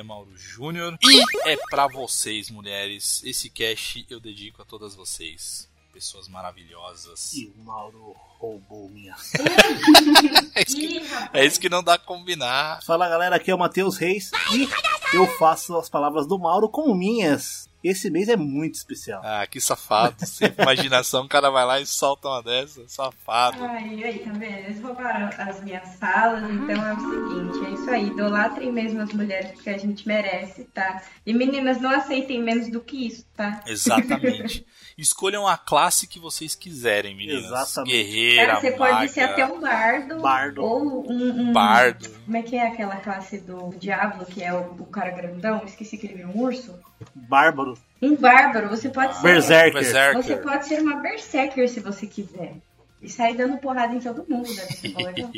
É Mauro Júnior e é pra vocês, mulheres. Esse cast eu dedico a todas vocês, pessoas maravilhosas. E o Mauro roubou minha. É isso que, é isso que não dá a combinar. Fala galera, aqui é o Matheus Reis e eu faço as palavras do Mauro como minhas. Esse mês é muito especial. Ah, que safado. Sem imaginação, o cara vai lá e solta uma dessa. Safado. Ai, aí, tá vendo? Eles roubaram as minhas falas, então é o seguinte, é isso aí, idolatrem mesmo as mulheres porque a gente merece, tá? E meninas, não aceitem menos do que isso, tá? Exatamente. Escolham a classe que vocês quiserem, meninas. Exatamente. Guerreira, Cara, você maga, pode ser até um bardo, Bardo. ou um, um- bardo. Como é que é aquela classe do Diablo, que é o, o cara grandão? Esqueci que ele vira um urso. Bárbaro. Um bárbaro, você pode ser. Berserker. Berserker. Você pode ser uma berserker se você quiser. E sair dando porrada em todo mundo, deve ser bom, legal.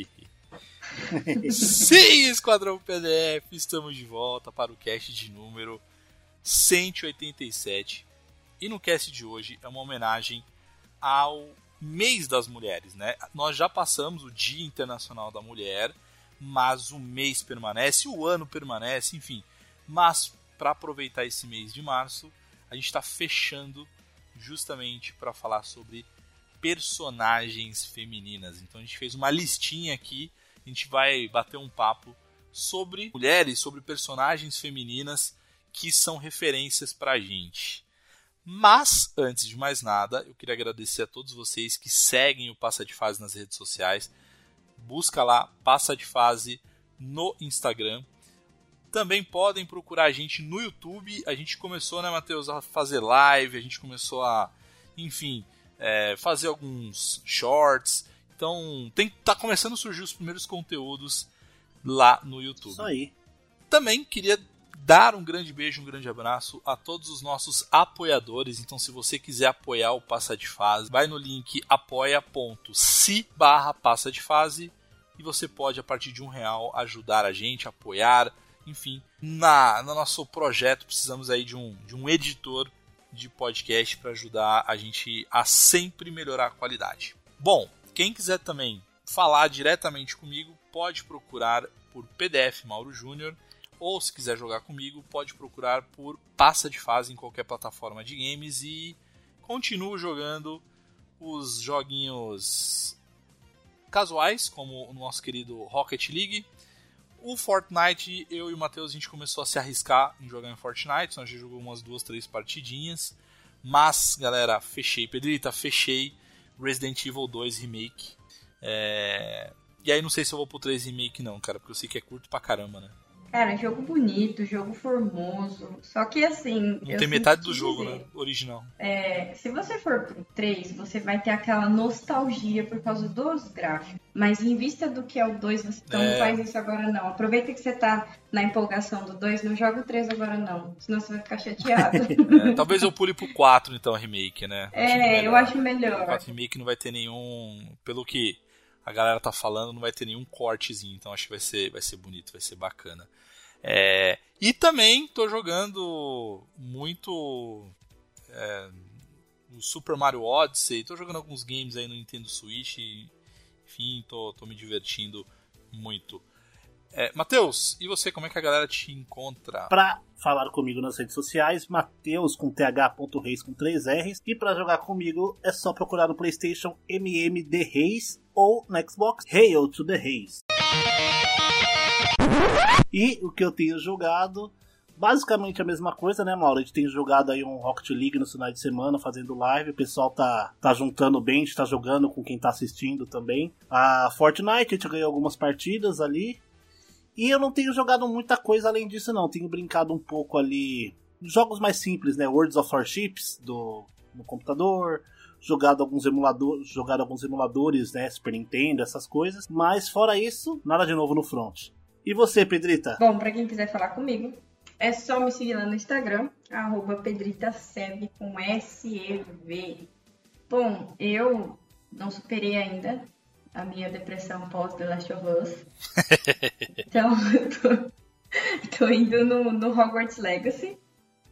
Sim, Esquadrão PDF, estamos de volta para o cast de número 187. E no cast de hoje é uma homenagem ao mês das mulheres, né? Nós já passamos o Dia Internacional da Mulher, mas o mês permanece, o ano permanece, enfim. Mas para aproveitar esse mês de março, a gente está fechando justamente para falar sobre personagens femininas. Então a gente fez uma listinha aqui, a gente vai bater um papo sobre mulheres, sobre personagens femininas que são referências pra gente. Mas, antes de mais nada, eu queria agradecer a todos vocês que seguem o Passa de Fase nas redes sociais. Busca lá, Passa de Fase no Instagram. Também podem procurar a gente no YouTube. A gente começou, né, Matheus, a fazer live, a gente começou a, enfim, é, fazer alguns shorts. Então, tem, tá começando a surgir os primeiros conteúdos lá no YouTube. Isso aí. Também queria dar um grande beijo, um grande abraço a todos os nossos apoiadores. Então, se você quiser apoiar o Passa de Fase, vai no link apoia.se barra Passa de Fase e você pode, a partir de um real, ajudar a gente, apoiar, enfim. Na, no nosso projeto, precisamos aí de um, de um editor de podcast para ajudar a gente a sempre melhorar a qualidade. Bom, quem quiser também falar diretamente comigo, pode procurar por PDF Mauro Júnior ou se quiser jogar comigo, pode procurar por Passa de Fase em qualquer plataforma de games e continuo jogando os joguinhos casuais, como o nosso querido Rocket League. O Fortnite, eu e o Matheus, a gente começou a se arriscar em jogar em Fortnite, então a gente jogou umas duas, três partidinhas. Mas, galera, fechei. Pedrita, fechei Resident Evil 2 Remake. É... E aí não sei se eu vou pro 3 Remake não, cara, porque eu sei que é curto pra caramba, né? Cara, jogo bonito, jogo formoso. Só que assim. Não tem metade do jogo, dizer, né? Original. É, se você for pro 3, você vai ter aquela nostalgia por causa dos gráficos. Mas em vista do que é o 2, você então É. não faz isso agora não. Aproveita que você tá na empolgação do 2, não joga o 3 agora não. Senão você vai ficar chateado. É, talvez eu pule pro 4, então, remake, né? é, melhor. eu acho O melhor. 4 remake não vai ter nenhum. Pelo que a galera tá falando, não vai ter nenhum cortezinho. Então acho que vai ser, vai ser bonito, vai ser bacana. É, e também tô jogando muito é, o Super Mario Odyssey. Tô jogando alguns games aí no Nintendo Switch. Enfim, tô me divertindo muito. É, Matheus, e você, como é que a galera te encontra? Pra falar comigo nas redes sociais, Mateus com th.reis com 3 R's. E pra jogar comigo é só procurar no PlayStation MMD Reis ou no Xbox Hail to the Reis. E o que eu tenho jogado basicamente a mesma coisa, né, Mauro? A gente tem jogado aí um Rocket League no final de semana, fazendo live. O pessoal tá, tá juntando bem, a gente tá jogando com quem tá assistindo também. A Fortnite, a gente ganhou algumas partidas ali. E eu não tenho jogado muita coisa além disso, não. Tenho brincado um pouco ali. Jogos mais simples, né? Worlds of Warships do, no computador. Jogado alguns emuladores, jogado alguns emuladores, né? Super Nintendo, essas coisas. Mas fora isso, nada de novo no front. E você, Pedrita? Bom, pra quem quiser falar comigo, é só me seguir lá no Instagram, arroba pedritaseb com S-E-V. Bom, eu não superei ainda a minha depressão pós The Last of Us. então, eu tô, tô indo no, no Hogwarts Legacy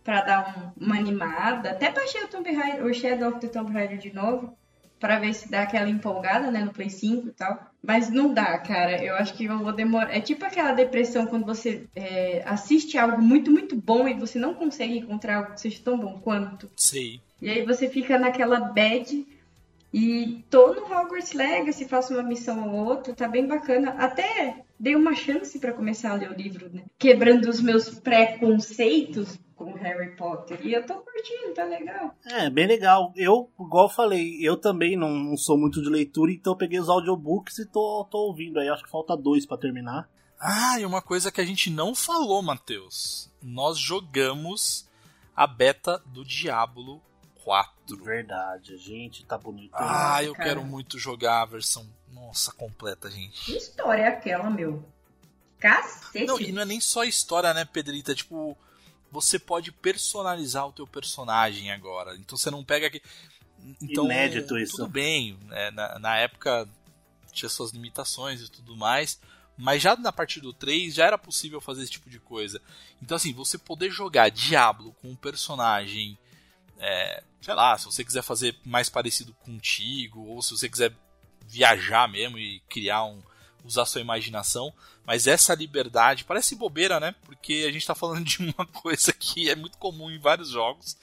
pra dar um- uma animada. Até baixei o, Tomb Raider, o Shadow of the Tomb Raider de novo. Pra ver se dá aquela empolgada, né, no Play 5 e tal. Mas não dá, cara. Eu acho que eu vou demorar. É tipo aquela depressão quando você é, assiste algo muito, muito bom e você não consegue encontrar algo que seja tão bom quanto. Sei. E aí você fica naquela bad e tô no Hogwarts Legacy, faço uma missão ou outra, tá bem bacana. Até dei uma chance pra começar a ler o livro, né? Quebrando os meus preconceitos Harry Potter. E eu tô curtindo, tá legal. É, bem legal. Eu, igual eu falei, eu também não, não sou muito de leitura, então eu peguei os audiobooks e tô, tô ouvindo aí. Acho que falta dois pra terminar. Ah, e uma coisa que a gente não falou, Matheus. Nós jogamos a beta do Diablo 4. Verdade, gente, tá bonito. Ah, eu cara. quero muito jogar a versão, nossa, completa, gente. Que história é aquela, meu? Cacete. Não, e não é nem só história, né, Pedrita? Tipo, você pode personalizar o teu personagem agora. Então você não pega aqui. Então, Inédito isso. Tudo bem, né, na, na época tinha suas limitações e tudo mais. Mas já na partir do 3 já era possível fazer esse tipo de coisa. Então, assim, você poder jogar Diablo com um personagem. é, sei lá, se você quiser fazer mais parecido contigo, ou se você quiser viajar mesmo e criar um. Usar sua imaginação. Mas essa liberdade parece bobeira, né? Porque a gente tá falando de uma coisa que é muito comum em vários jogos,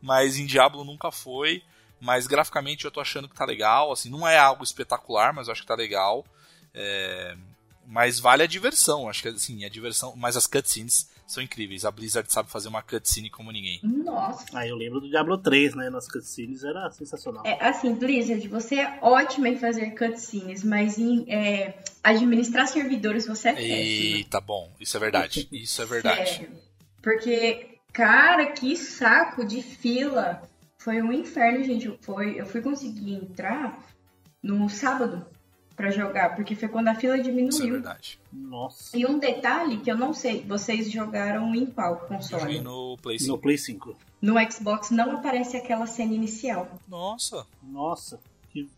mas em Diablo nunca foi. Mas graficamente eu tô achando que tá legal. Assim, não é algo espetacular, mas eu acho que tá legal. É, Mas vale a diversão, acho que assim, a diversão. Mas as cutscenes são incríveis. A Blizzard sabe fazer uma cutscene como ninguém. Nossa. Aí eu lembro do Diablo 3, né? Nas cutscenes era sensacional. É, assim, Blizzard, você é ótima em fazer cutscenes, mas em é, administrar servidores você é péssima. Eita, bom, isso é verdade. Isso é verdade. Sério. Porque, cara, que saco de fila. Foi um inferno, gente. Foi, eu fui conseguir entrar no sábado pra jogar, porque foi quando a fila Isso é diminuiu. verdade. Nossa. e um detalhe que eu não sei, vocês jogaram em qual joguei console? no Play No 5. Play 5. No Xbox não aparece aquela cena inicial. Nossa, Nossa.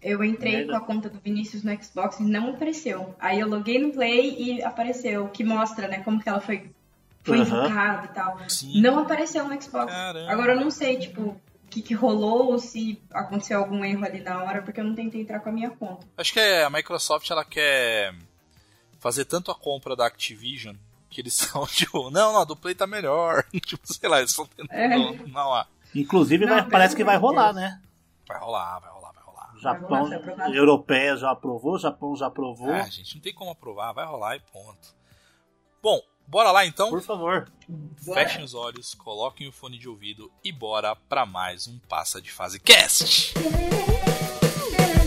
Eu entrei Merda. com a conta do Vinícius no Xbox e não apareceu. Aí eu loguei no Play e apareceu, que mostra, né, como que ela foi, foi Aham. invocada e tal. sim. Não apareceu no Xbox. Caramba. Agora eu não sei, tipo, que, que rolou ou se aconteceu algum erro ali na hora, porque eu não tentei entrar com a minha conta. Acho que a Microsoft ela quer fazer tanto a compra da Activision que eles são tipo, não, não, a do Play tá melhor. tipo, sei lá, eles estão tentando. É. Não, Inclusive, Não, vai- parece que vai rolar, Deus. né? vai rolar, vai rolar, vai rolar. Japão, Vai rolar, europeia já aprovou, Japão já aprovou. Ah, gente, não tem como aprovar, vai rolar e ponto. Bom, bora lá então. Por favor. Bora. Fechem os olhos, coloquem o fone de ouvido e bora pra mais um Passa de Fase Cast.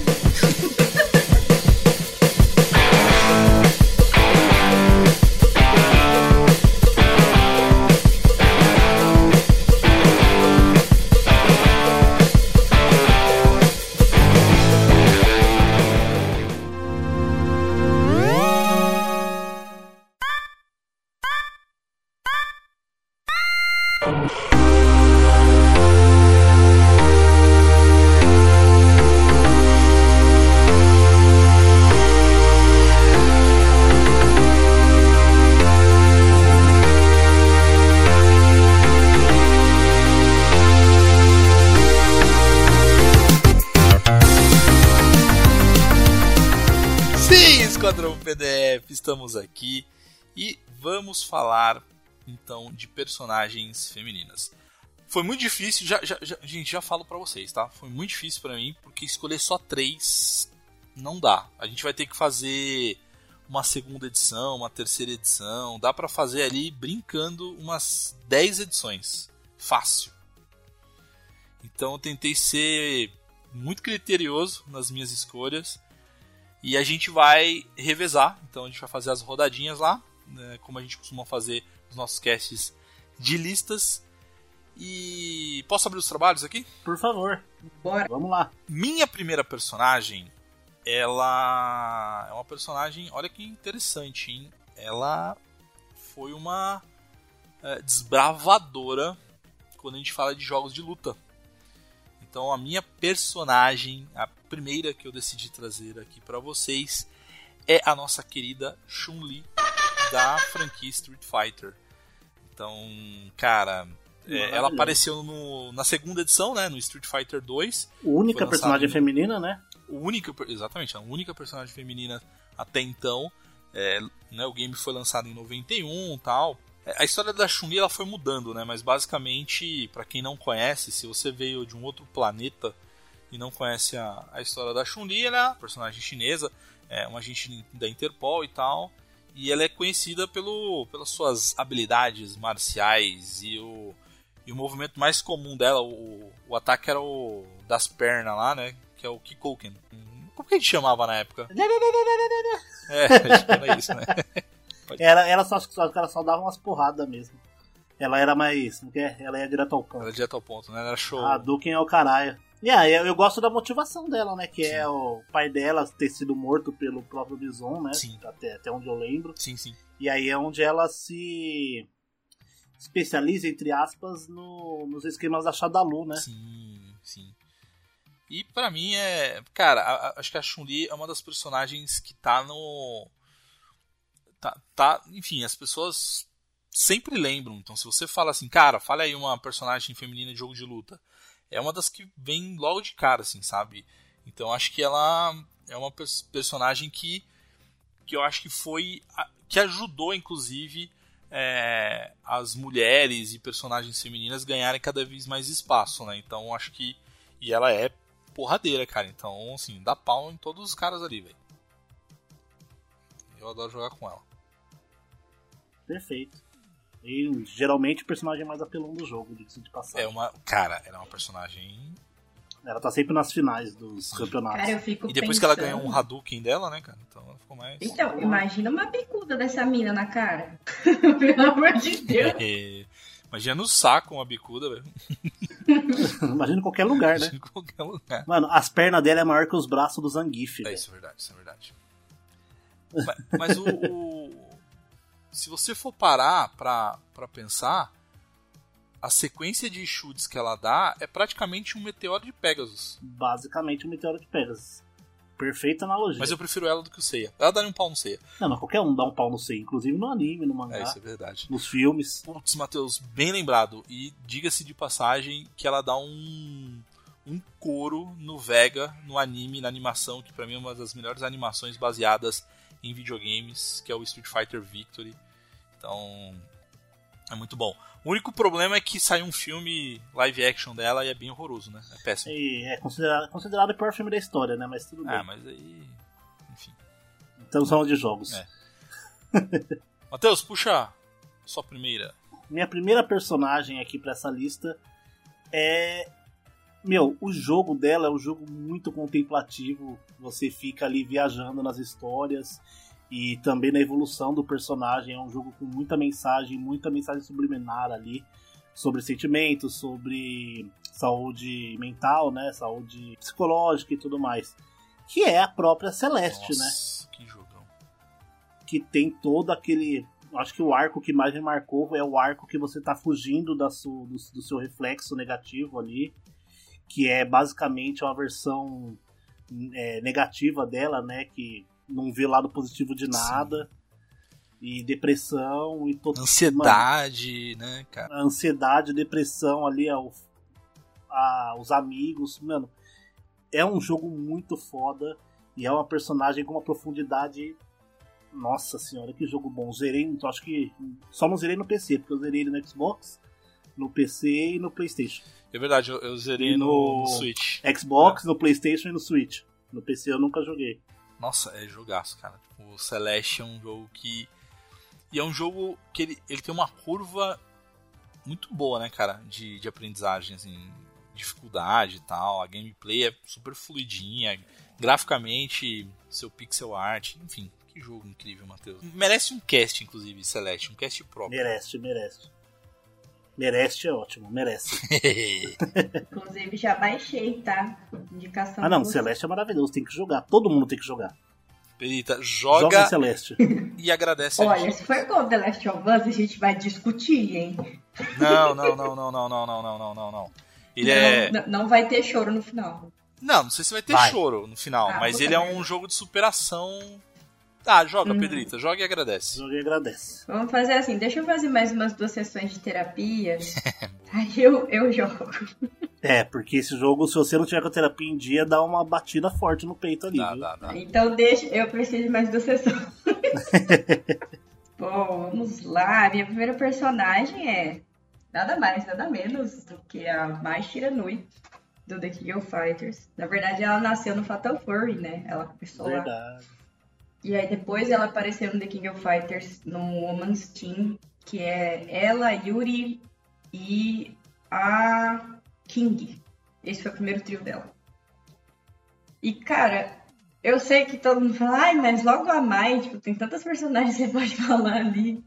estamos aqui e vamos falar então de personagens femininas. Foi muito difícil, já, já- já- gente, já falo pra vocês, tá? Foi muito difícil pra mim porque escolher só três não dá. A gente vai ter que fazer uma segunda edição, uma terceira edição. Dá para fazer ali brincando umas 10 edições. Fácil. Então eu tentei ser muito criterioso nas minhas escolhas. E a gente vai revezar. Então a gente vai fazer as rodadinhas lá. Né, como a gente costuma fazer os nossos casts de listas. E posso abrir os trabalhos aqui? Por favor. Bora. Vamos lá. Minha primeira personagem, ela é uma personagem, olha que interessante, hein? Ela foi uma é, desbravadora quando a gente fala de jogos de luta. Então a minha personagem, a primeira que eu decidi trazer aqui para vocês, é a nossa querida Chun-Li da franquia Street Fighter. Então, cara, é, ela apareceu no, na segunda edição, né, no Street Fighter 2. Única personagem em- feminina, né? única, exatamente, a única personagem feminina até então. É, né, o game foi lançado em 91 e tal. É, A história da Chun-Li ela foi mudando, né? Mas basicamente, pra quem não conhece, se você veio de um outro planeta e não conhece a, a história da Chun-Li, ela é uma personagem chinesa, é uma agente da Interpol e tal. E ela é conhecida pelo, pelas suas habilidades marciais e o, e o movimento mais comum dela, o, o ataque era o das pernas lá, né? Que é o Kikoken. Como que a gente chamava na época? É, acho que era isso, né? Ela, ela só, só, ela só dava umas porradas mesmo. Ela era mais. Como que é? Ela ia direto ao ponto. Era direto ao ponto, né? Era show. A Duken é o caralho. Aí, eu, eu gosto da motivação dela, né? Que é o pai dela ter sido morto pelo próprio Bison, né? Sim. Até, até onde eu lembro. Sim, sim. E aí é onde ela se especializa, entre aspas, no, nos esquemas da Shadalu, né? Sim, sim. E pra mim é. Cara, a- a- acho que a Chun-Li é uma das personagens que tá no. Tá, tá. Enfim, as pessoas sempre lembram. Então, se você fala assim, cara, fala aí uma personagem feminina de jogo de luta. É uma das que vem logo de cara, assim, sabe? Então, acho que ela é uma pers- personagem que. que eu acho que foi. que ajudou, inclusive. é, as mulheres e personagens femininas ganharem cada vez mais espaço, né? Então acho que. E ela é porradeira, cara. Então, assim, dá pau em todos os caras ali, velho. Eu adoro jogar com ela. Perfeito. E geralmente o personagem mais apelão do jogo, diga-se de passagem. É uma. Cara, ela é uma personagem. Ela tá sempre nas finais dos campeonatos. Cara, eu fico E depois que ela pensando- ganhou um Hadouken dela, né, cara? Então ela ficou mais. Então, imagina uma bicuda dessa mina na cara. Pelo amor de Deus. É, Imagina no saco uma bicuda, velho. Imagina em qualquer lugar, né? Em qualquer lugar. Mano, as pernas dela é maior que os braços do Zangief. É isso, é verdade, isso é verdade. mas mas o, o- Se você for parar pra, pra pensar, a sequência de chutes que ela dá é praticamente um meteoro de Pegasus. Basicamente o Meteoro de Pegasus. Perfeita analogia. Mas eu prefiro ela do que o Seiya. Ela daria um pau no Seiya. Não, mas qualquer um dá um pau no C, inclusive no anime, no mangá, É, isso é verdade. nos filmes. Putz, Matheus, bem lembrado. E diga-se de passagem que ela dá um, um couro no Vega, no anime, na animação, que pra mim é uma das melhores animações baseadas em videogames, que é o Street Fighter Victory. Então, é muito bom. O único problema é que saiu um filme live action dela e é bem horroroso, né? É péssimo. E é considerado, considerado o pior filme da história, né? Mas tudo bem. Ah, mas aí. Enfim. Então são de jogos. É. Matheus, puxa sua primeira. Minha primeira personagem aqui pra essa lista é. Meu, o jogo dela é um jogo muito contemplativo. Você fica ali viajando nas histórias e também na evolução do personagem. É um jogo com muita mensagem, muita mensagem subliminar ali sobre sentimentos, sobre saúde mental, né? Saúde psicológica e tudo mais. Que é a própria Celeste, né? Nossa, que jogão. que tem todo aquele. Acho que o arco que mais me marcou é o arco que você tá fugindo da su, do, do seu reflexo negativo ali. Que é basicamente uma versão é, negativa dela, né? Que não vê lado positivo de nada. E depressão e todo. Ansiedade, né, cara? Mano, ansiedade, depressão ali, ó, a- os amigos. Mano, é um jogo muito foda. E é uma personagem com uma profundidade. Nossa senhora, que jogo bom. Zerei, então acho que. Só não zerei no PC, porque eu zerei ele no Xbox, no PC e no PlayStation. É verdade, eu, eu zerei no, no- Switch. Xbox, no PlayStation e no Switch. No PC eu nunca joguei. Nossa, é jogaço, cara. Tipo, o Celeste é um jogo que. E é um jogo que ele, ele tem uma curva muito boa, né, cara? De, de aprendizagem, assim, dificuldade e tal. A gameplay é super fluidinha. Graficamente, seu pixel art, enfim. Que jogo incrível, Matheus. Merece um cast, inclusive, Celeste, um cast próprio. Merece, merece. Merece é ótimo, merece. Inclusive já baixei, tá? Indicação. Ah não. Celeste é maravilhoso, tem que jogar. Todo mundo tem que jogar. Perita, Joga joga Celeste. e agradece a Olha, gente. se for com The Last of Us, a gente vai discutir, hein? Não, não, não, não, não, não, não, não, não, não, não. Ele não, é. não, vai ter choro no final. Não, não sei se vai ter Vai. choro no final, Ah, mas ele é um jogo de superação. Ah, joga, Uhum. Pedrita, joga e agradece. Joga e agradece. Vamos fazer assim, deixa eu fazer mais umas duas sessões de terapia. aí eu, eu jogo. É, porque esse jogo, se você não tiver com a terapia em dia, dá uma batida forte no peito ali, Dá, viu? dá, dá. Então deixa, eu preciso de mais duas sessões. Bom, vamos lá. Minha primeira personagem é nada mais, nada menos do que a Mai Shiranui do The King of Fighters. Na verdade, ela nasceu no Fatal Fury, né? Ela começou lá. E aí depois ela apareceu no The King of Fighters no Woman's Team, que é ela, Yuri e a King. Esse foi o primeiro trio dela. E cara, eu sei que todo mundo fala, ai, mas logo a Mai, tipo, tem tantas personagens que você pode falar ali.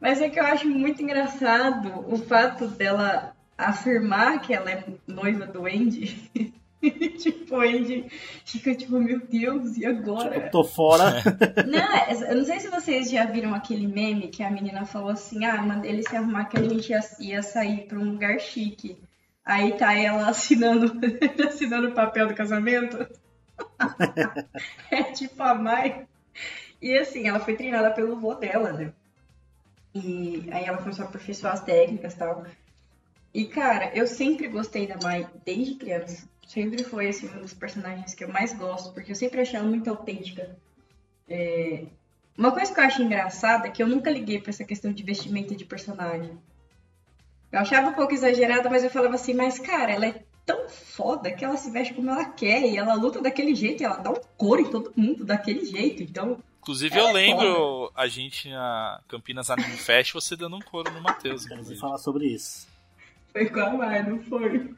Mas é que eu acho muito engraçado o fato dela afirmar que ela é noiva do Andy. tipo, Andy fica tipo, meu Deus, e agora? Tipo, tô fora. Não, eu não sei se vocês já viram aquele meme que a menina falou assim: ah, manda ele se arrumar que a gente ia, ia sair pra um lugar chique. Aí tá ela assinando, assinando o papel do casamento. é tipo a mãe. E assim, ela foi treinada pelo vô dela, né? E aí ela começou a aperfeiçoar as técnicas e tal. E cara, eu sempre gostei da Mai desde criança. Sempre foi assim, um dos personagens que eu mais gosto, porque eu sempre achei ela muito autêntica. É, Uma coisa que eu acho engraçada é que eu nunca liguei pra essa questão de vestimenta de personagem. Eu achava um pouco exagerada, mas eu falava assim, mas cara, ela é tão foda que ela se veste como ela quer e ela luta daquele jeito e ela dá um couro em todo mundo daquele jeito. Então, Inclusive, É eu lembro a gente na Campinas Anime Fest, você dando um couro no Matheus. Quero inclusive. falar sobre isso. Foi com a Mai, não foi?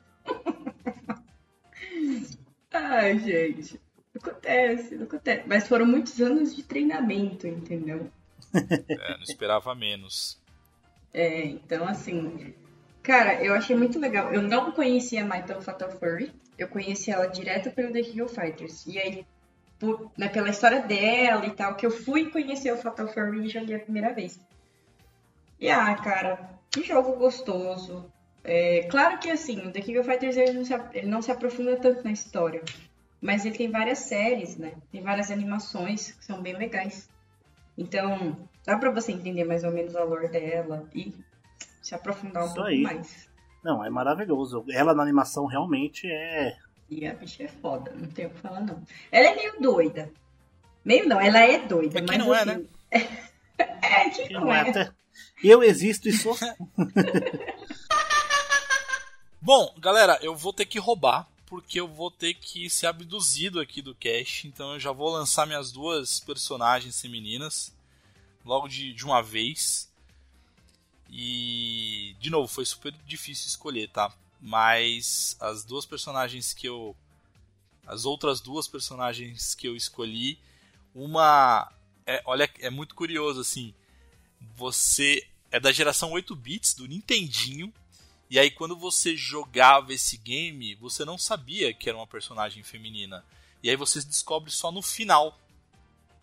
Ai, gente. Acontece, acontece. Mas foram muitos anos de treinamento, entendeu? É, não esperava menos. É, então, assim, cara, eu achei muito legal. Eu não conhecia a Mai pelo Fatal Fury, eu conheci ela direto pelo The King of Fighters. E aí, por, né, pela história dela e tal, que eu fui conhecer o Fatal Fury e joguei a primeira vez. E ah, cara, que jogo gostoso. É, claro que assim, o The King of Fighters ele não, se, ele não se aprofunda tanto na história. Mas ele tem várias séries, né? Tem várias animações que são bem legais. Então, dá pra você entender mais ou menos o valor dela e se aprofundar um Isso pouco aí. mais. Não, é maravilhoso. Ela na animação realmente é. E a bicha é foda, não tem o que falar, não. Ela é meio doida. Meio não, ela é doida, Mas quem mas não é, assim, é, quem não Não é é. até... Eu existo e sou. Bom, galera, eu vou ter que roubar, porque eu vou ter que ser abduzido aqui do cast, então eu já vou lançar minhas duas personagens femininas logo de, de uma vez. E, de novo, foi super difícil escolher, tá? Mas as duas personagens que eu. As outras duas personagens que eu escolhi, uma. É, olha, é muito curioso assim. Você é da geração 8 bits do Nintendinho. E aí quando você jogava esse game, você não sabia que era uma personagem feminina. E aí você descobre só no final,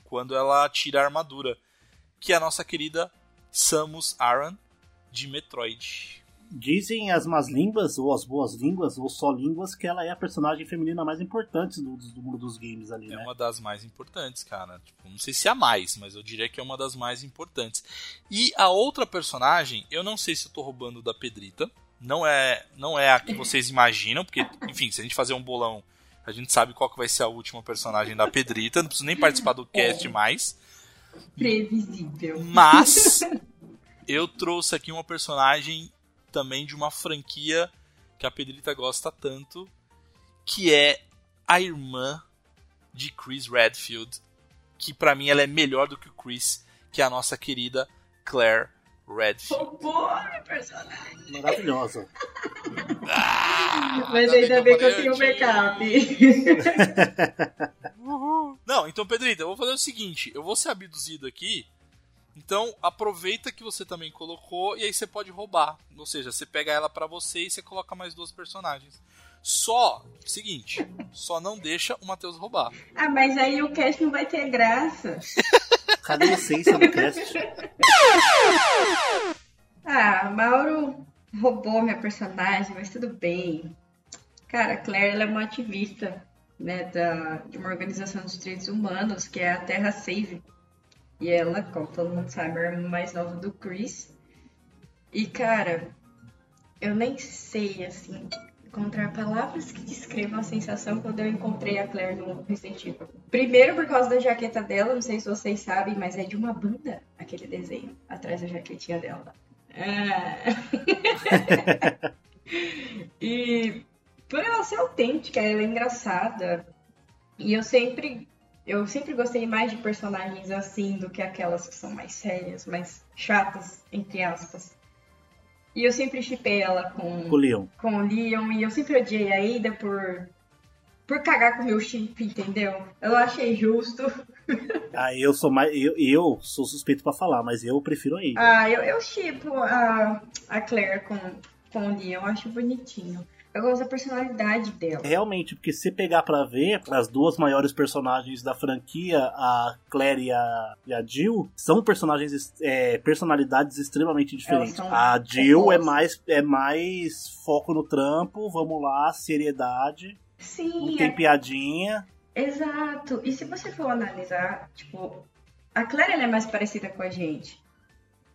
quando ela tira a armadura, que é a nossa querida Samus Aran de Metroid. Dizem as más línguas, ou as boas línguas, ou só línguas, que ela é a personagem feminina mais importante do, do mundo dos games ali, É né? uma das mais importantes, cara. Tipo, não sei se é a mais, mas eu diria que é uma das mais importantes. E a outra personagem, eu não sei se eu tô roubando da Pedrita. Não é, não é a que vocês imaginam, porque, enfim, se a gente fazer um bolão, a gente sabe qual que vai ser a última personagem da Pedrita. Não preciso nem participar do cast mais. Previsível. Mas eu trouxe aqui uma personagem também de uma franquia que a Pedrita gosta tanto, que é a irmã de Chris Redfield que pra mim ela é melhor do que o Chris, que é a nossa querida Claire Redfield. Roubou a minha personagem. Maravilhosa. Ah, Mas ainda bem que eu tenho tenho backup. Não, então, Pedrita, eu vou fazer o seguinte: eu vou ser abduzido aqui. Então, aproveita que você também colocou e aí você pode roubar. Ou seja, você pega ela pra você e você coloca mais duas personagens. Só, seguinte, só não deixa o Matheus roubar. ah, mas aí o cast não vai ter graça. Cadê a essência do cast? Ah, Mauro roubou minha personagem, mas tudo bem. Cara, a Claire ela é uma ativista né, da, de uma organização dos direitos humanos, que é a Terra Save. E ela, como todo mundo sabe, é mais nova do Chris. E, cara, eu nem sei, assim, encontrar palavras que descrevam a sensação quando eu encontrei a Claire no Resident Evil. Primeiro por causa da jaqueta dela, não sei se vocês sabem, mas é de uma banda aquele desenho, atrás da jaquetinha dela. Ah. e por ela ser autêntica, ela é engraçada. E eu sempre eu sempre gostei mais de personagens assim do que aquelas que são mais sérias, mais chatas, entre aspas. E eu sempre chipei ela com, O Leon. com o Leon e eu sempre odiei a Ada por por cagar com o meu chip, entendeu? Eu achei justo. Ah, eu sou mais. Eu, eu sou suspeito pra falar, mas eu prefiro a Ada. Ah, eu, eu chipo a, a Claire com, com o Leon, eu acho bonitinho. Eu gosto da personalidade dela. Realmente, porque se pegar pra ver, as duas maiores personagens da franquia, a Claire e a, e a Jill, são personagens, é, personalidades extremamente diferentes. são A Jill é mais, é mais foco no trampo, vamos lá, seriedade, não Sim, tem é- piadinha. exato. E se você for analisar, tipo, a Claire ela é mais parecida com a gente.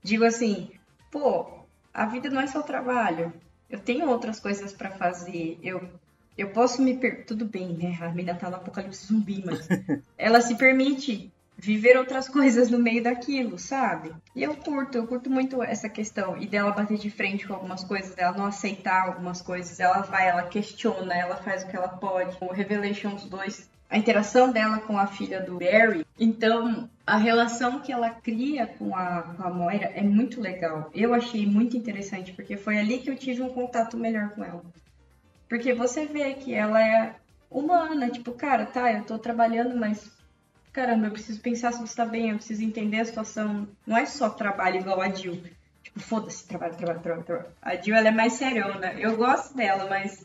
Digo assim, pô, a vida não é só trabalho. Eu tenho outras coisas pra fazer. Eu, eu posso me per... Tudo bem, né? A mina tá no apocalipse zumbi, mas ela se permite viver outras coisas no meio daquilo, sabe? E eu curto, eu curto muito essa questão. E dela bater de frente com algumas coisas, dela não aceitar algumas coisas. Ela vai, ela questiona, ela faz o que ela pode. O Revelations 2, a interação dela com a filha do Barry. Então, a relação que ela cria com a, com a Moira é muito legal. Eu achei muito interessante, porque foi ali que eu tive um contato melhor com ela. Porque você vê que ela é humana, tipo, cara, tá, eu tô trabalhando, mas caramba, eu preciso pensar se você tá bem, eu preciso entender a situação. Não é só trabalho igual a Jill. Tipo, foda-se, trabalho, trabalho, trabalho, trabalho. A Jill, ela é mais seriona. Eu gosto dela, mas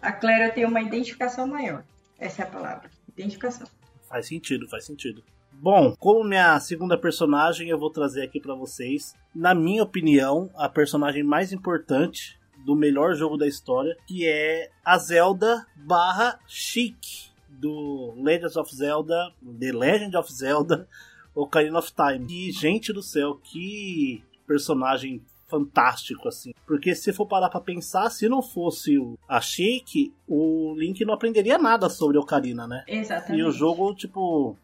a Claire tem uma identificação maior. Essa é a palavra. Identificação. Faz sentido, faz sentido. Bom, como minha segunda personagem, eu vou trazer aqui pra vocês, na minha opinião, a personagem mais importante do melhor jogo da história, que é a Zelda barra Chic do Legends of Zelda, The Legend of Zelda, Ocarina of Time. E gente do céu, que personagem fantástico assim. Porque se for parar pra pensar, se não fosse o- a Chic, o Link não aprenderia nada sobre Ocarina, né? Exatamente. E o jogo, tipo,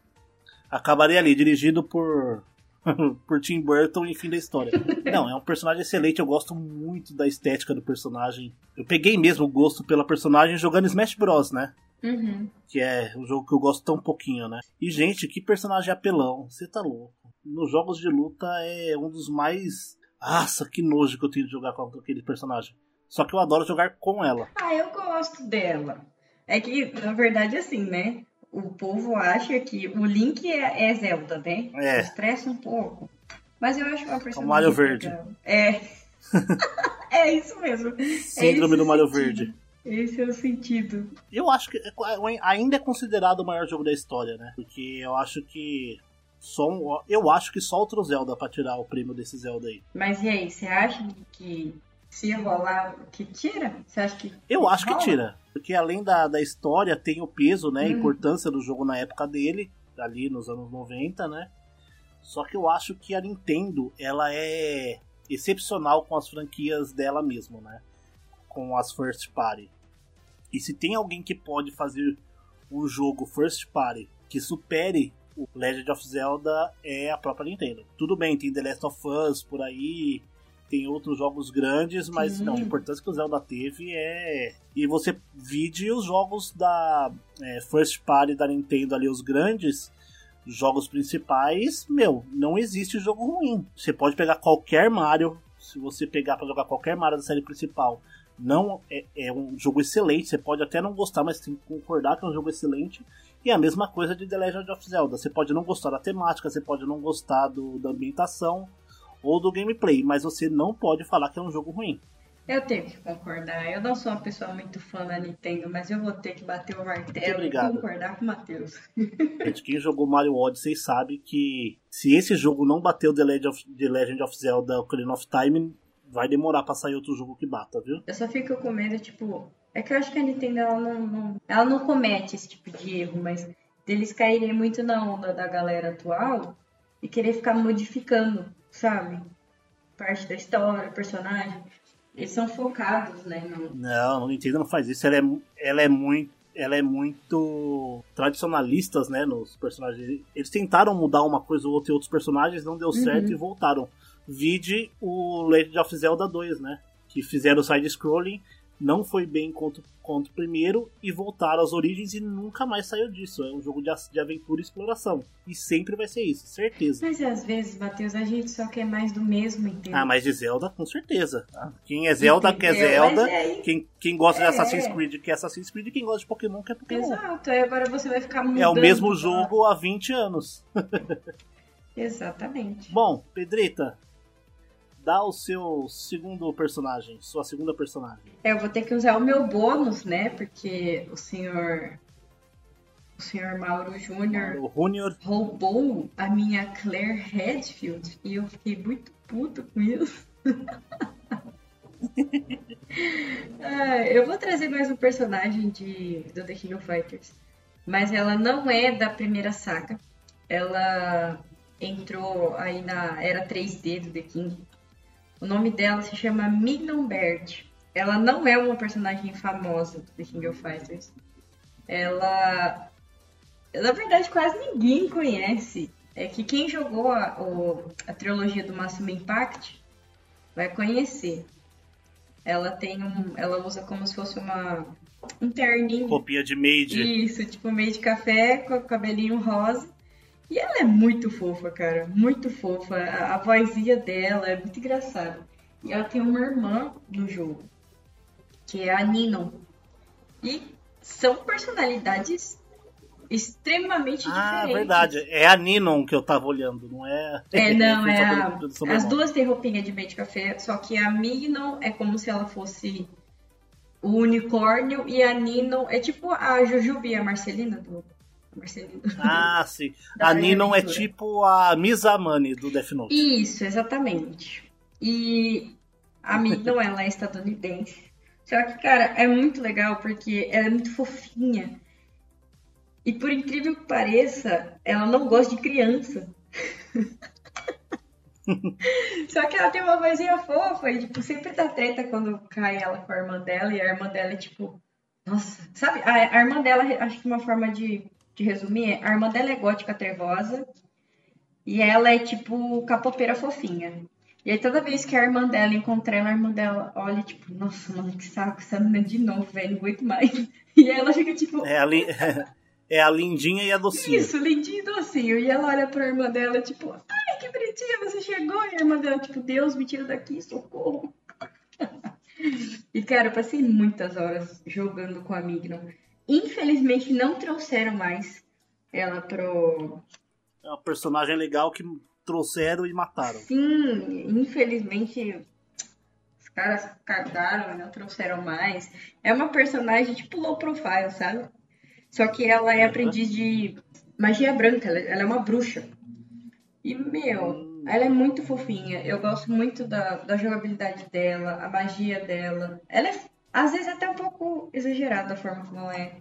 acabaria ali, dirigido por. por Tim Burton e fim da história. Não, é um personagem excelente, eu gosto muito da estética do personagem. Eu peguei mesmo o gosto pela personagem jogando Smash Bros, né? Uhum. Que é um jogo que eu gosto tão pouquinho, né? E, gente, que personagem apelão, você tá louco. Nos jogos de luta é um dos mais. Nossa, que nojo que eu tenho de jogar com aquele personagem. Só que eu adoro jogar com ela. Ah, eu gosto dela. É que, na verdade, assim, né? O povo acha que o Link é, é Zelda, né? É. Estressa um pouco. Mas eu acho uma personagem. Mario Verde. legal. É. é isso mesmo. Síndrome É do Mario o sentido. Verde. Esse é o sentido. Eu acho que é- ainda é considerado o maior jogo da história, né? Porque eu acho que só um- eu acho que só outro Zelda pra tirar o prêmio desse Zelda aí. Mas e aí, você acha que se rolar, que tira? Você acha que. Eu acho que tira, porque além da, da história tem o peso, né, a Hum. importância do jogo na época dele, ali nos anos 90, né? Só que eu acho que a Nintendo, ela é excepcional com as franquias dela mesmo, né? Com as first party. E se tem alguém que pode fazer um jogo first party que supere o Legend of Zelda é a própria Nintendo. Tudo bem, tem The Last of Us por aí, tem outros jogos grandes, mas Sim. não, a importância que o Zelda teve é. E você vide os jogos da é, First Party da Nintendo ali, os grandes, jogos principais, meu, não existe jogo ruim. Você pode pegar qualquer Mario, se você pegar para jogar qualquer Mario da série principal, não é, é, um jogo excelente. Você pode até não gostar, mas tem que concordar que é um jogo excelente. E a mesma coisa de The Legend of Zelda. Você pode não gostar da temática, você pode não gostar do, da ambientação ou do gameplay, mas você não pode falar que é um jogo ruim. Eu tenho que concordar. Eu não sou uma pessoa muito fã da Nintendo, mas eu vou ter que bater o martelo e concordar com o Matheus. Gente, quem jogou Mario Odyssey sabe que se esse jogo não bateu The Legend of, The Legend of Zelda Ocarina of Time, vai demorar pra sair outro jogo que bata, viu? Eu só fico com medo, tipo. É que eu acho que a Nintendo ela não, não- ela não comete esse tipo de erro, mas deles caírem muito na onda da galera atual e querer ficar modificando, sabe? Parte da história, personagem. Eles são focados, né? No... Não, a Nintendo não faz isso. Ela é, ela é muito. Ela é muito tradicionalistas, né, nos personagens. Eles tentaram mudar uma coisa ou outra em outros personagens, não deu certo e voltaram. Vide o Legend of Zelda 2, né? Que fizeram o side-scrolling, não foi bem contra, contra o primeiro e voltaram às origens e nunca mais saiu disso. É um jogo de, de aventura e exploração. E sempre vai ser isso, certeza. Mas às vezes, Matheus, a gente só quer mais do mesmo, entendeu? Ah, mas de Zelda, com certeza. tá? Quem é Zelda, quer Entendeu? Mas Zelda. é Quem, quem gosta É. de Assassin's Creed, quer Assassin's Creed. Quem gosta de Pokémon, quer Pokémon. Exato, aí agora você vai ficar mudando. É o mesmo jogo há 20 anos. Exatamente. Bom, Pedrita, dá o seu segundo personagem, sua segunda personagem. É, eu vou ter que usar o meu bônus, né? Porque o senhor. O senhor Mauro Júnior roubou a minha Claire Redfield e eu fiquei muito puto com isso. Ah, eu vou trazer mais um personagem de, do The King of Fighters. Mas ela não é da primeira saga. Ela entrou aí na era 3D do The King. O nome dela se chama Mignon Baird. Ela não é uma personagem famosa do The King of Fighters. Ela. Na verdade, quase ninguém conhece. É que quem jogou a, o- a trilogia do Máximo Impact vai conhecer. Ela tem um. Ela usa como se fosse uma. Um terninho. Roupinha de maid. Isso, tipo meio de café com o cabelinho rosa. E ela é muito fofa, cara. Muito fofa. A, a vozinha dela é muito engraçada. E ela tem uma irmã no jogo, que é a Ninon. E são personalidades extremamente Ah, diferentes. verdade. É a Ninon que eu tava olhando, não é? É, não, é a, as duas têm roupinha de meio de café, só que a Mignon é como se ela fosse o unicórnio e a Ninon é tipo a Jujuba e a Marcelina do Marcelina. Ah, sim. A Ninon é tipo a Mizamani do Death Note. Isso, exatamente. E a Mignon, ela é estadunidense. Só que, cara, é muito legal porque ela é muito fofinha. E por incrível que pareça, ela não gosta de criança. Só que ela tem uma vozinha fofa e, tipo, sempre dá treta quando cai ela com a irmã dela. E a irmã dela é, tipo... Nossa, sabe? A, a irmã dela, acho que uma forma de, de resumir. A irmã dela é gótica trevosa. E ela é, tipo, capopeira fofinha. E aí toda vez que a irmã dela encontra ela, a irmã dela olha, tipo... Nossa, mano, que saco, essa menina de novo, velho. Não aguento mais. E ela fica, tipo... É a, li... é a lindinha e a docinha. Isso, lindinho e docinho. E ela olha pra irmã dela, tipo, ai, que bonitinha, você chegou. E a irmã dela, tipo, Deus, me tira daqui, socorro. e, cara, eu passei muitas horas jogando com a Mignon. Infelizmente, não trouxeram mais ela pro... É uma personagem legal que trouxeram e mataram. Sim, infelizmente... Os caras cagaram, não trouxeram mais. É uma personagem, tipo, low profile, sabe? Só que ela é aprendiz de magia branca, ela ela é uma bruxa. E, meu, ela é muito fofinha. Eu gosto muito da, da jogabilidade dela, a magia dela. Ela é, às vezes, até um pouco exagerada a forma como é.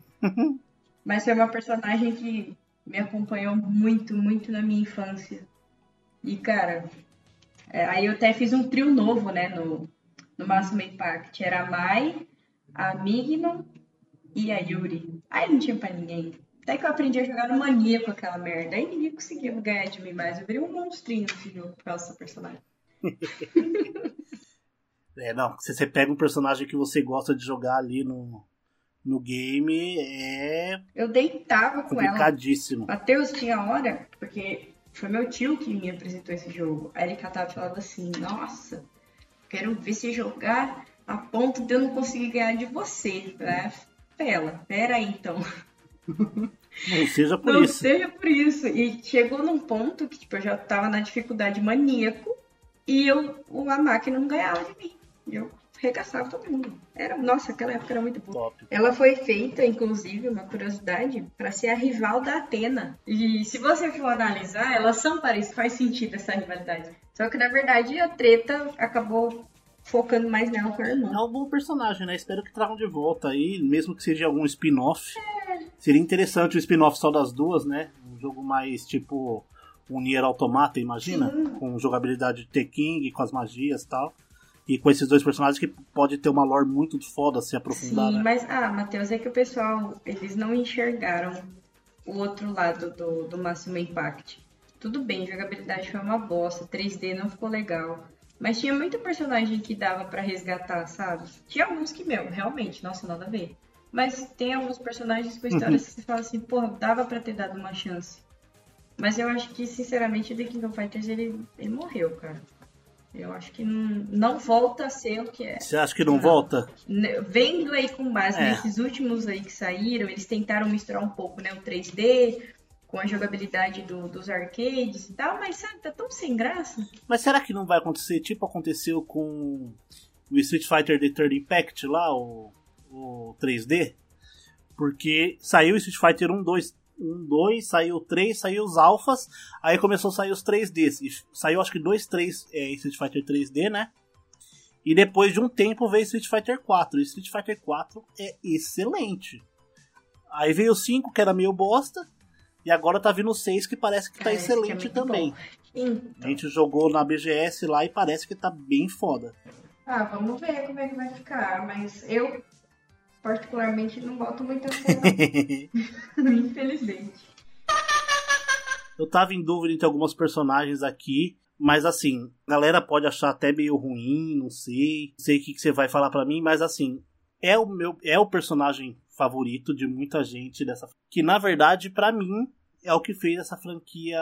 Mas foi uma personagem que me acompanhou muito, muito na minha infância. E, cara, é, aí eu até fiz um trio novo, né, no, no Máximo Impact. Era a Mai, a Mignon e a Yuri. Aí não tinha pra ninguém. Até que eu aprendi a jogar no mania com aquela merda. Aí ninguém conseguia ganhar de mim mais. Eu virei um monstrinho nesse jogo por causa dessa personagem. É, não. Se você pega um personagem que você gosta de jogar ali no, no game é Eu deitava com ela. complicadíssimo. Matheus tinha hora, porque foi meu tio que me apresentou esse jogo. Aí ele catava e falava assim, nossa, quero ver se jogar a ponto de eu não conseguir ganhar de você. Né? Pela, pera aí então. Não seja por não isso. seja por isso. E chegou num ponto que tipo, eu já tava na dificuldade maníaco e eu, a máquina não ganhava de mim. E eu regaçava todo mundo. Era, nossa, aquela época era muito boa. Top. Ela foi feita, inclusive, uma curiosidade, para ser a rival da Atena. E se você for analisar, elas são parecidas, faz sentido essa rivalidade. Só que na verdade a treta acabou focando mais nela com a É irmã. um bom personagem, né? Espero que tragam de volta aí, mesmo que seja algum spin-off. Seria interessante o spin-off só das duas, né? Um jogo mais tipo um Nier Automata, imagina? Sim. Com jogabilidade de T-King, com as magias e tal. E com esses dois personagens que pode ter uma lore muito foda se aprofundar, Sim, né? mas, ah, Matheus, é que o pessoal, eles não enxergaram o outro lado do, do Máximo Impact. Tudo bem, jogabilidade foi uma bosta, 3D não ficou legal. Mas tinha muito personagem que dava pra resgatar, sabe? Tinha alguns que, meu, realmente, nossa, nada a ver. Mas tem alguns personagens com histórias que você fala assim, porra, dava pra ter dado uma chance. Mas eu acho que, sinceramente, o The King of Fighters, ele, ele morreu, cara. Eu acho que não, não volta a ser o que é. Você acha que não volta? Ne- Vendo aí com base É. nesses últimos aí que saíram, eles tentaram misturar um pouco, né, o 3D com a jogabilidade do- dos arcades e tal, mas sabe, tá tão sem graça. Mas será que não vai acontecer? Tipo aconteceu com o Street Fighter The Third Impact lá, o, o 3D? Porque saiu o Street Fighter 1, 2, 1, 2, saiu o 3, saiu os alfas, aí começou a sair os 3Ds. E saiu acho que 2, 3 é, Street Fighter 3D, né? E depois de um tempo veio Street Fighter 4. E Street Fighter 4 é excelente. Aí veio o 5, que era meio bosta. E agora tá vindo o 6, que parece que tá é excelente muito também. Então, A gente jogou na BGS lá e parece que tá bem foda. ah, vamos ver como é que vai ficar, mas eu particularmente não boto muita fé, infelizmente. Eu tava em dúvida entre alguns personagens aqui, mas assim, a galera pode achar até meio ruim, não sei. Não sei o que, que você vai falar pra mim, mas assim, é o meu é o personagem favorito de muita gente dessa que na verdade pra mim é o que fez essa franquia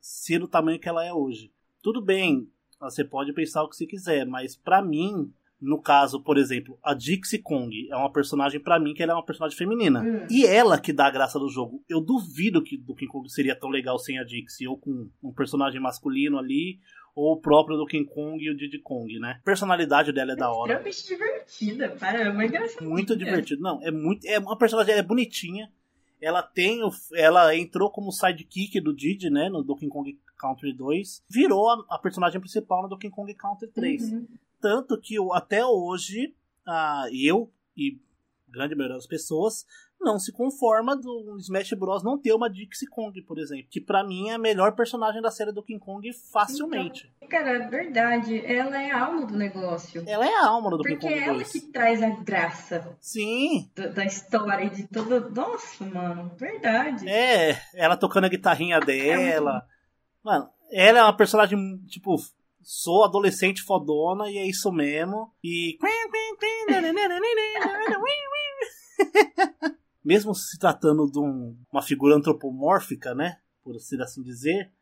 ser o tamanho que ela é hoje. Tudo bem, você pode pensar o que você quiser, mas pra mim, no caso, por exemplo, a Dixie Kong é uma personagem pra mim que ela é uma personagem feminina. Hum. E ela que dá a graça do jogo. Eu duvido que do King Kong seria tão legal sem a Dixie, ou com um personagem masculino ali, ou o próprio do King Kong e o Diddy Kong, né? A personalidade dela é da hora. Extremamente divertida, caramba, é engraçado. Muito divertido. Não, é muito. É uma personagem é bonitinha. Ela tem o, ela entrou como sidekick do Didi, né, no Donkey Kong Country 2. Virou a, a personagem principal no Donkey Kong Country 3. Uhum. Tanto que eu- até hoje, ah, eu e grande maioria das pessoas não se conforma do Smash Bros. não ter uma Dixie Kong, por exemplo. Que pra mim é a melhor personagem da série do King Kong facilmente. Cara, é verdade, ela é a alma do negócio. Ela é a alma do Porque Kong é ela 2. que traz a graça Sim, do- da história, de todo. Nossa, mano, verdade. é. Ela tocando a guitarrinha dela. Mano, ela é uma personagem, tipo, sou adolescente fodona e é isso mesmo. E. Mesmo se tratando de um- uma figura antropomórfica, né? Por assim dizer,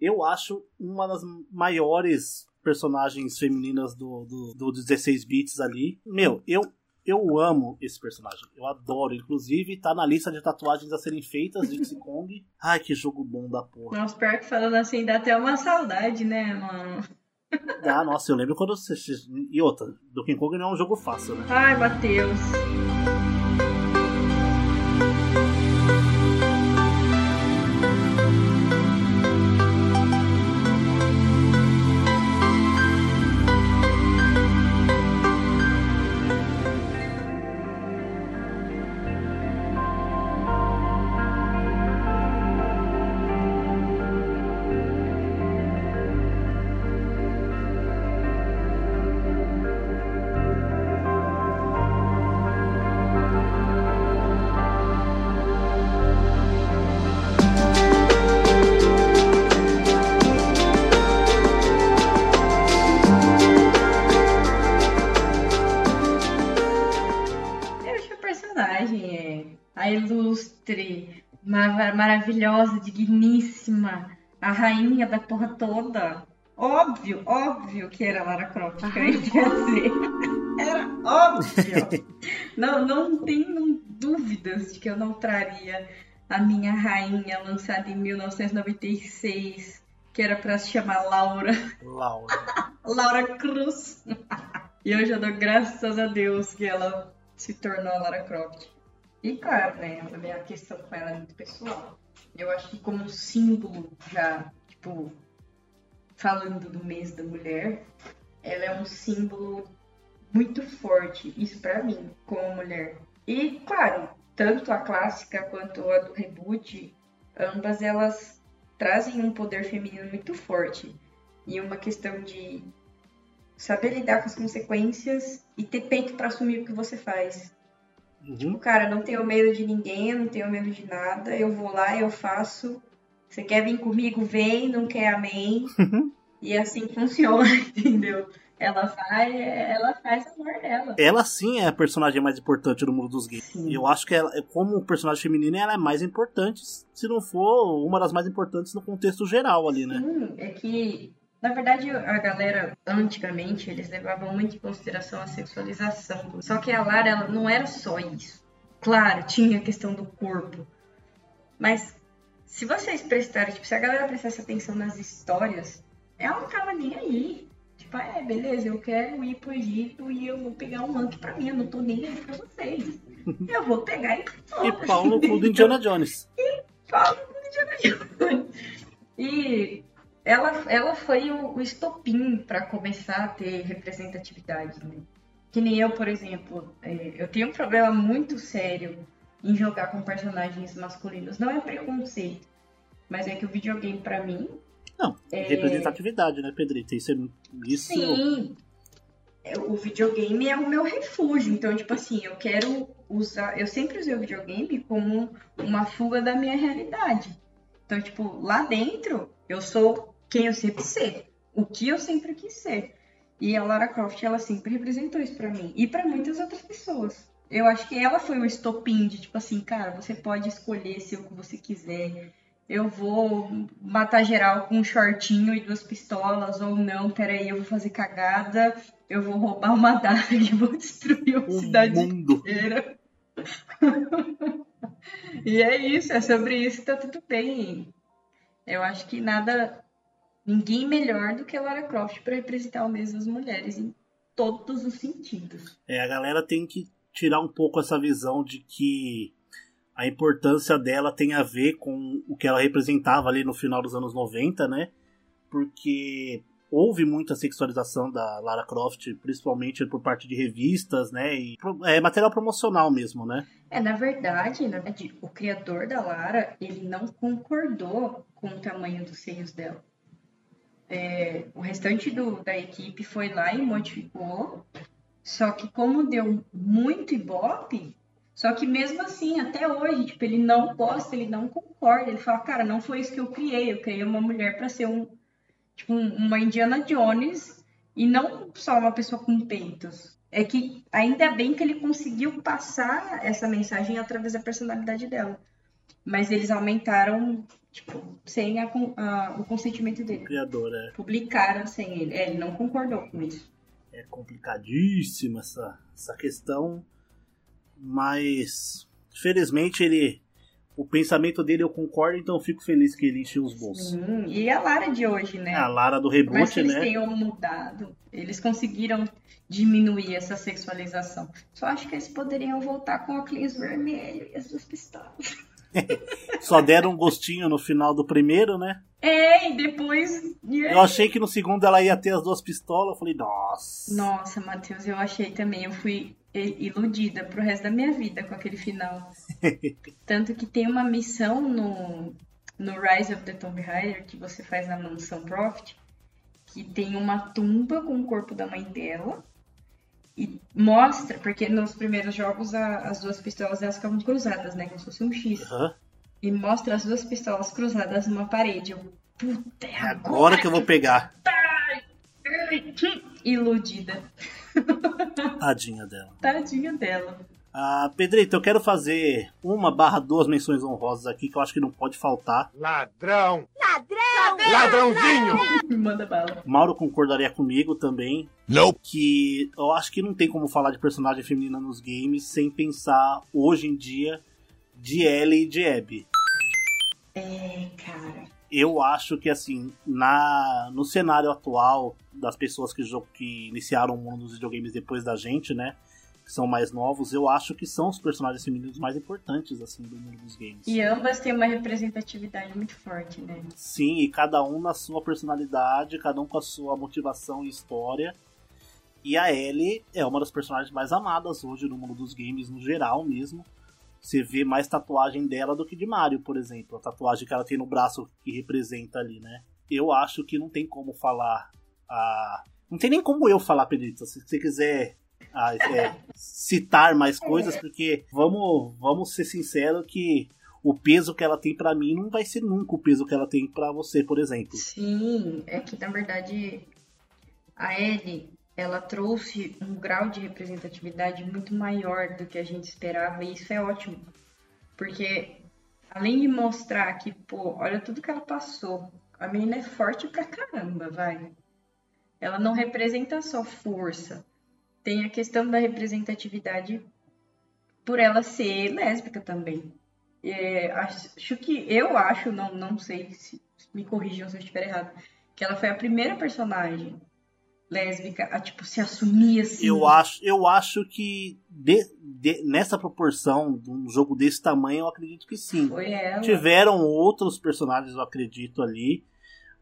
eu acho uma das maiores personagens femininas do, do, do 16 bits ali. Meu, eu, eu amo esse personagem. Eu adoro. Inclusive, tá na lista de tatuagens a serem feitas, Dixie Kong. Ai, que jogo bom da porra. Nossa, pior que falando assim, dá até uma saudade, né, mano? Ah, nossa, eu lembro quando você. E outra, Donkey Kong não é um jogo fácil, né? Ai, Matheus. Maravilhosa, digníssima, a rainha da porra toda. Óbvio, óbvio que era Lara Croft que eu ia dizer. Era óbvio. Não, não tenho dúvidas de que eu não traria a minha rainha lançada em 1996, que era para se chamar Laura. Laura. Laura Cruz. e eu já dou graças a Deus que ela se tornou a Lara Croft. E claro, né, a minha questão com ela é muito pessoal. Eu acho que como símbolo já, tipo, falando do mês da mulher, ela é um símbolo muito forte, isso para mim, como mulher. E, claro, tanto a clássica quanto a do reboot, ambas elas trazem um poder feminino muito forte e uma questão de saber lidar com as consequências e ter peito para assumir o que você faz. Uhum. Tipo, cara, não tenho medo de ninguém, não tenho medo de nada, eu vou lá, eu faço. Você quer vir comigo? Vem, não quer, amém. e assim funciona, entendeu? Ela vai, ela faz a amor dela. Ela sim é a personagem mais importante do mundo dos games. Sim. Eu acho que ela, como personagem feminina, ela é mais importante, se não for uma das mais importantes no contexto geral ali, né? Sim, é que, na verdade, a galera, antigamente, eles levavam muito em consideração a sexualização. Só que a Lara, ela não era só isso. Claro, tinha a questão do corpo. Mas, se vocês prestarem, tipo, se a galera prestasse atenção nas histórias, ela não tava nem aí. Tipo, é, beleza, eu quero ir pro Egito e eu vou pegar um manque pra mim, eu não tô nem aí pra vocês. Eu vou pegar e E pau no cu do Indiana Jones. Paulo Indiana Jones. E ela, ela foi o, o estopim para começar a ter representatividade. Né? Que nem eu, por exemplo, é, eu tenho um problema muito sério em jogar com personagens masculinos. Não é preconceito, mas é que o videogame, para mim, Não, É. representatividade, né, Pedrito? Isso, é, isso Sim. É, O videogame é o meu refúgio. Então, tipo assim, eu quero usar. Eu sempre usei o videogame como uma fuga da minha realidade. Então, tipo, lá dentro, eu sou quem eu sempre ser. O que eu sempre quis ser. E a Lara Croft, ela sempre representou isso pra mim. E pra muitas outras pessoas. Eu acho que ela foi o estopim de, tipo assim, cara, você pode escolher ser o que você quiser. Eu vou matar geral com um shortinho e duas pistolas, ou não, peraí, eu vou fazer cagada, eu vou roubar uma daga e vou destruir uma o cidade mundo. inteira. e é isso, é sobre isso, tá tudo bem. Eu acho que nada, ninguém melhor do que a Lara Croft para representar o mês das mulheres em todos os sentidos. É, a galera tem que tirar um pouco essa visão de que a importância dela tem a ver com o que ela representava ali no final dos anos 90, né? Porque houve muita sexualização da Lara Croft, principalmente por parte de revistas, né? E é material promocional mesmo, né? É, na verdade, na verdade, o criador da Lara, ele não concordou com o tamanho dos seios dela. É, o restante do- da equipe foi lá e modificou, só que como deu muito ibope, só que mesmo assim, até hoje, tipo, ele não gosta, ele não concorda, ele fala, cara, não foi isso que eu criei, eu criei uma mulher para ser um, tipo, um- uma Indiana Jones e não só uma pessoa com peitos. É que ainda bem que ele conseguiu passar essa mensagem através da personalidade dela. Mas eles aumentaram, tipo, sem a a- o consentimento dele. Criador, é, Publicaram sem ele. É, ele não concordou com isso. é complicadíssima essa, essa questão, mas felizmente ele. O pensamento dele eu concordo, então eu fico feliz que ele encheu os bolsos. Hum, e a Lara de hoje, né? A Lara do Mas que reboot, eles né? tenham mudado. Eles conseguiram diminuir essa sexualização. Só acho que eles poderiam voltar com o óculos vermelho e as duas pistolas. Só deram um gostinho no final do primeiro, né? É, e depois. Eu achei que no segundo ela ia ter as duas pistolas. Eu falei, nossa. Nossa, Matheus, eu achei também. Eu fui iludida pro resto da minha vida com aquele final. Tanto que tem uma missão no, no Rise of the Tomb Raider que você faz na mansão Profit, que tem uma tumba com o corpo da mãe dela. E mostra, porque nos primeiros jogos a- as duas pistolas elas ficavam cruzadas, né? Como se fosse um X. Aham. E mostra as duas pistolas cruzadas numa parede. Eu, puta, é É agora que eu vou pegar. Iludida. Tadinha dela. Tadinha dela. Ah, Pedrito, eu quero fazer uma barra duas menções honrosas aqui que eu acho que não pode faltar. Ladrão! Ladrão! Ladrãozinho! Manda bala. Mauro concordaria comigo também. Nope. Que eu acho que não tem como falar de personagem feminina nos games sem pensar hoje em dia de Ellie e de Abby. É, cara. Eu acho que assim, na no cenário atual das pessoas que, que iniciaram o mundo dos videogames depois da gente, né? Que são mais novos, eu acho que são os personagens femininos mais importantes assim do mundo dos games. E ambas têm uma representatividade muito forte, né? Sim, e cada um na sua personalidade, cada um com a sua motivação e história. E a Ellie é uma das personagens mais amadas hoje no mundo dos games no geral mesmo. Você vê mais tatuagem dela do que de Mario, por exemplo. A tatuagem que ela tem no braço que representa ali, né? Eu acho que não tem como falar a. Não tem nem como eu falar, Pedrito. Se você quiser ah, é, citar mais coisas, porque vamos, vamos ser sinceros que o peso que ela tem pra mim não vai ser nunca o peso que ela tem pra você, por exemplo. Sim, é que na verdade a Ellie ela trouxe um grau de representatividade muito maior do que a gente esperava e isso é ótimo. Porque além de mostrar que, pô, olha tudo que ela passou, a menina é forte pra caramba, vai. Ela não representa só força. Tem a questão da representatividade por ela ser lésbica também. É, acho que eu acho, não, não sei se me corrijam se eu estiver errado, que ela foi a primeira personagem lésbica a tipo se assumir assim. Eu acho, eu acho que de- de- nessa proporção, de um jogo desse tamanho, eu acredito que sim. Foi ela. Tiveram outros personagens, eu acredito, ali,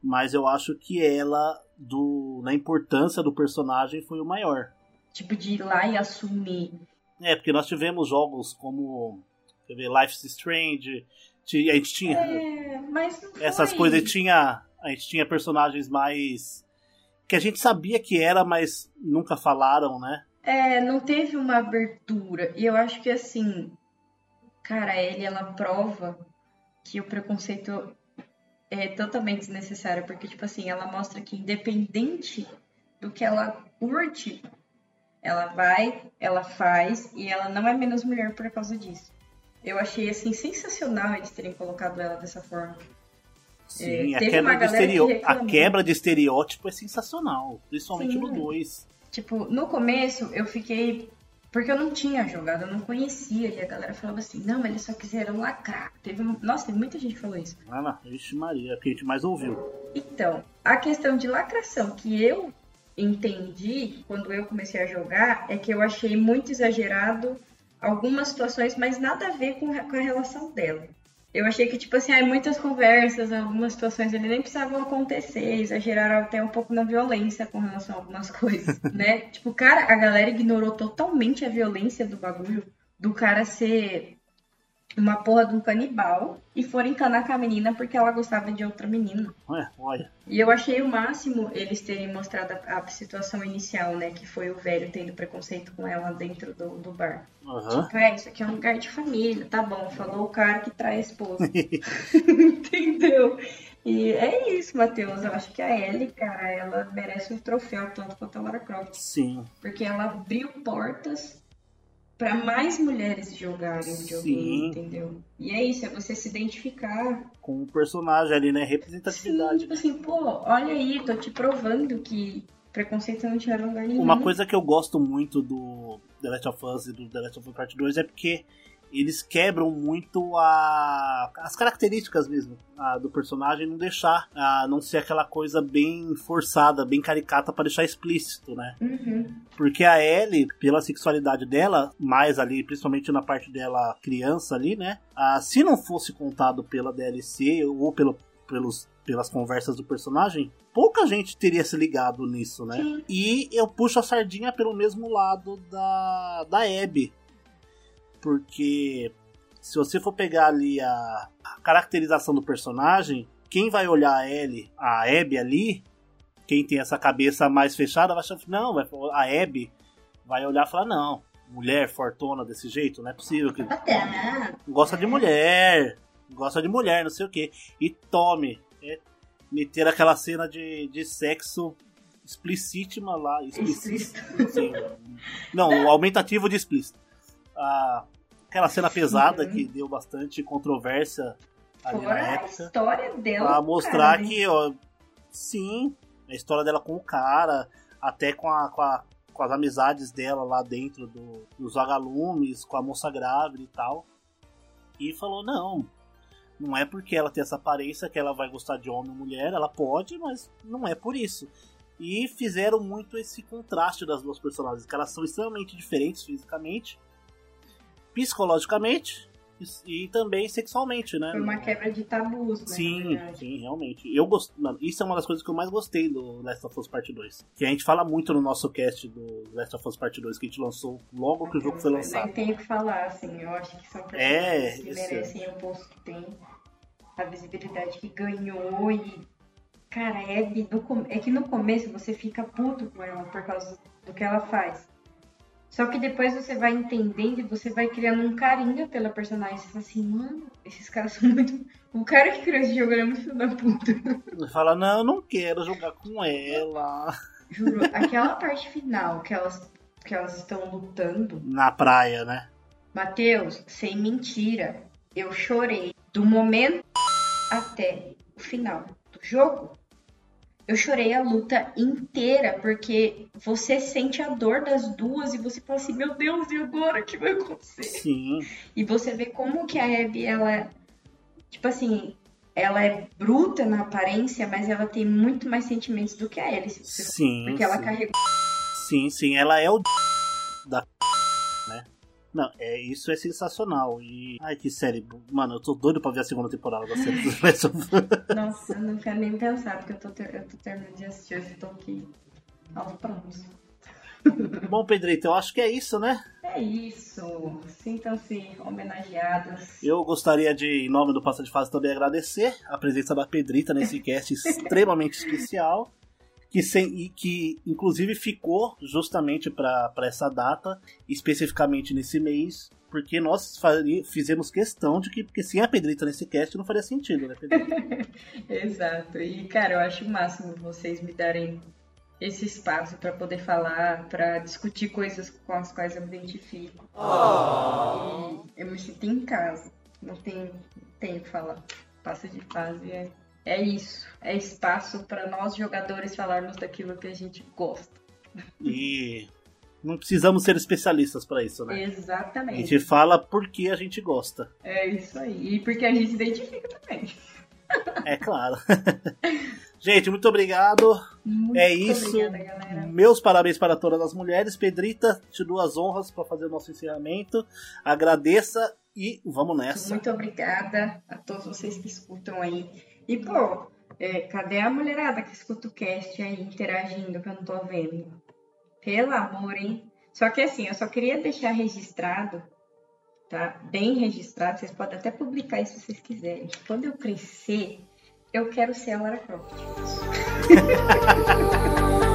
mas eu acho que ela, do, na importância do personagem, foi o maior. Tipo, de ir lá e assumir. É, porque nós tivemos jogos como ver, Life is Strange, a gente tinha É, mas não essas foi. coisas, tinha, a gente tinha personagens mais que a gente sabia que era, mas nunca falaram, né? É, não teve uma abertura. E eu acho que assim, cara, ele ela prova que o preconceito é totalmente desnecessário, porque tipo assim, ela mostra que independente do que ela curte, ela vai, ela faz e ela não é menos mulher por causa disso. Eu achei assim sensacional eles terem colocado ela dessa forma. Sim, É, a, quebra de galera que estereo- a quebra de estereótipo é sensacional, principalmente Sim. no 2. Tipo, no começo eu fiquei. Porque eu não tinha jogado, eu não conhecia. E a galera falava assim: não, eles só quiseram lacrar. Teve, nossa, teve muita gente que falou isso. Ah, não, Vixe Maria, é o que a gente mais ouviu. Então, a questão de lacração que eu entendi quando eu comecei a jogar é que eu achei muito exagerado algumas situações, mas nada a ver com, a- relação dela. Eu achei que, tipo assim, aí muitas conversas, algumas situações ali nem precisavam acontecer, exageraram até um pouco na violência com relação a algumas coisas, né? Tipo, cara, a galera ignorou totalmente a violência do bagulho, do cara ser uma porra de um canibal e for encanar com a menina porque ela gostava de outra menina. Ué, olha, E eu achei o máximo eles terem mostrado a, a situação inicial, né? Que foi o velho tendo preconceito com ela dentro do, do bar. aham. Tipo, é, isso aqui é um lugar de família, tá bom. Falou o cara que trai a esposa. Entendeu? E é isso, Matheus. Eu acho que a Ellie, cara, ela merece um troféu tanto quanto a Lara Croft. Sim, Porque ela abriu portas pra mais mulheres jogarem videogame, Sim. entendeu? E é isso, é você se identificar com o personagem ali, né? Sim, Representatividade. tipo assim, pô, olha aí, tô te provando que preconceito não te leva a lugar nenhum. Uma coisa que eu gosto muito do The Last of Us e do The Last of Us Part 2 é porque eles quebram muito a, as características mesmo a, do personagem, não deixar, a, não ser aquela coisa bem forçada, bem caricata pra deixar explícito, né? Uhum. Porque a Ellie, pela sexualidade dela, mais ali, principalmente na parte dela criança ali, né? Ah, se não fosse contado pela DLC ou pelo, pelos, pelas conversas do personagem, pouca gente teria se ligado nisso, né? Sim. E eu puxo a sardinha pelo mesmo lado da, da Abby. Porque se você for pegar ali a, a caracterização do personagem, quem vai olhar a Ellie, a Abby ali, quem tem essa cabeça mais fechada vai achar, não, vai, a Abby vai olhar e falar, não, mulher fortona desse jeito, não é possível que Até. gosta de mulher, gosta de mulher, não sei o que. E tome, é, meter aquela cena de, de sexo explicítima lá, sei. não, o aumentativo de explícito. A, aquela cena pesada uhum. que deu bastante controvérsia ali Fora na época. a história dela. Pra mostrar cara, que, ó, sim, a história dela com o cara, até com, a, com, a, com as amizades dela lá dentro do, dos vagalumes, com a moça grávida e tal. E falou, não, não é porque ela tem essa aparência que ela vai gostar de homem ou mulher, ela pode, mas não é por isso. E fizeram muito esse contraste das duas personagens, que elas são extremamente diferentes fisicamente, psicologicamente e, e também sexualmente, né? Foi uma quebra de tabus, né? Sim, sim, realmente. Eu gosto, isso é uma das coisas que eu mais gostei do Last of Us Part 2. Que a gente fala muito no nosso cast do Last of Us Part 2 que a gente lançou logo que o jogo foi lançado. Nem tenho que falar, assim, eu acho que são personagens é, que merecem é. o posto que tem, a visibilidade que ganhou e Cara, é, no, é que no começo você fica puto com ela por causa do que ela faz. Só que depois você vai entendendo e você vai criando um carinho pela personagem. Você fala assim, mano, esses caras são muito. O cara que criou esse jogo é muito filho da puta. Ele fala, não, eu não quero jogar com ela. Juro, aquela parte final que elas, que elas estão lutando. Na praia, né? Matheus, sem mentira, eu chorei do momento até o final do jogo. Eu chorei a luta inteira, porque você sente a dor das duas e você fala assim, meu Deus, e agora o que vai acontecer? Sim. E você vê como que a Abby, ela, tipo assim, ela é bruta na aparência, mas ela tem muito mais sentimentos do que a Alice. Sim. Porque ela carregou. Sim, sim, ela é o? Não, é, isso é sensacional. E. Ai, que série. Mano, eu tô doido pra ver a segunda temporada da série do Last of Nossa, eu não quero nem pensar, porque eu tô, ter... eu tô terminando de assistir, eu tô aqui aos prontos. Bom, Pedrito, eu acho que é isso, né? É isso. Sintam-se homenageados. Eu gostaria de, em nome do Passa de Fase, também agradecer a presença da Pedrita nesse cast extremamente especial que, sem, que inclusive ficou justamente para essa data, especificamente nesse mês, porque nós fizemos questão de que, porque sem a Pedrita nesse cast não faria sentido, né, Pedrita? Exato. E, cara, eu acho o máximo vocês me darem esse espaço para poder falar, para discutir coisas com as quais eu me identifico. Oh. E eu me sinto em casa. Não tenho, tenho que falar. Passa de fase é é isso. É espaço para nós jogadores falarmos daquilo que a gente gosta. E não precisamos ser especialistas para isso, né? Exatamente. A gente fala porque a gente gosta. É isso aí. E porque a gente se identifica também. É claro. gente, muito obrigado. Muito é isso. Obrigada, Meus parabéns para todas as mulheres. Pedrita, te dou as honras para fazer o nosso encerramento. Agradeça e vamos nessa. Muito obrigada a todos vocês que escutam aí. E, pô, é, cadê a mulherada que escuta o cast aí interagindo que eu não tô vendo? Pelo amor, hein? Só que assim, eu só queria deixar registrado, tá? Bem registrado, vocês podem até publicar isso se vocês quiserem. Quando eu crescer, eu quero ser a Lara Croft.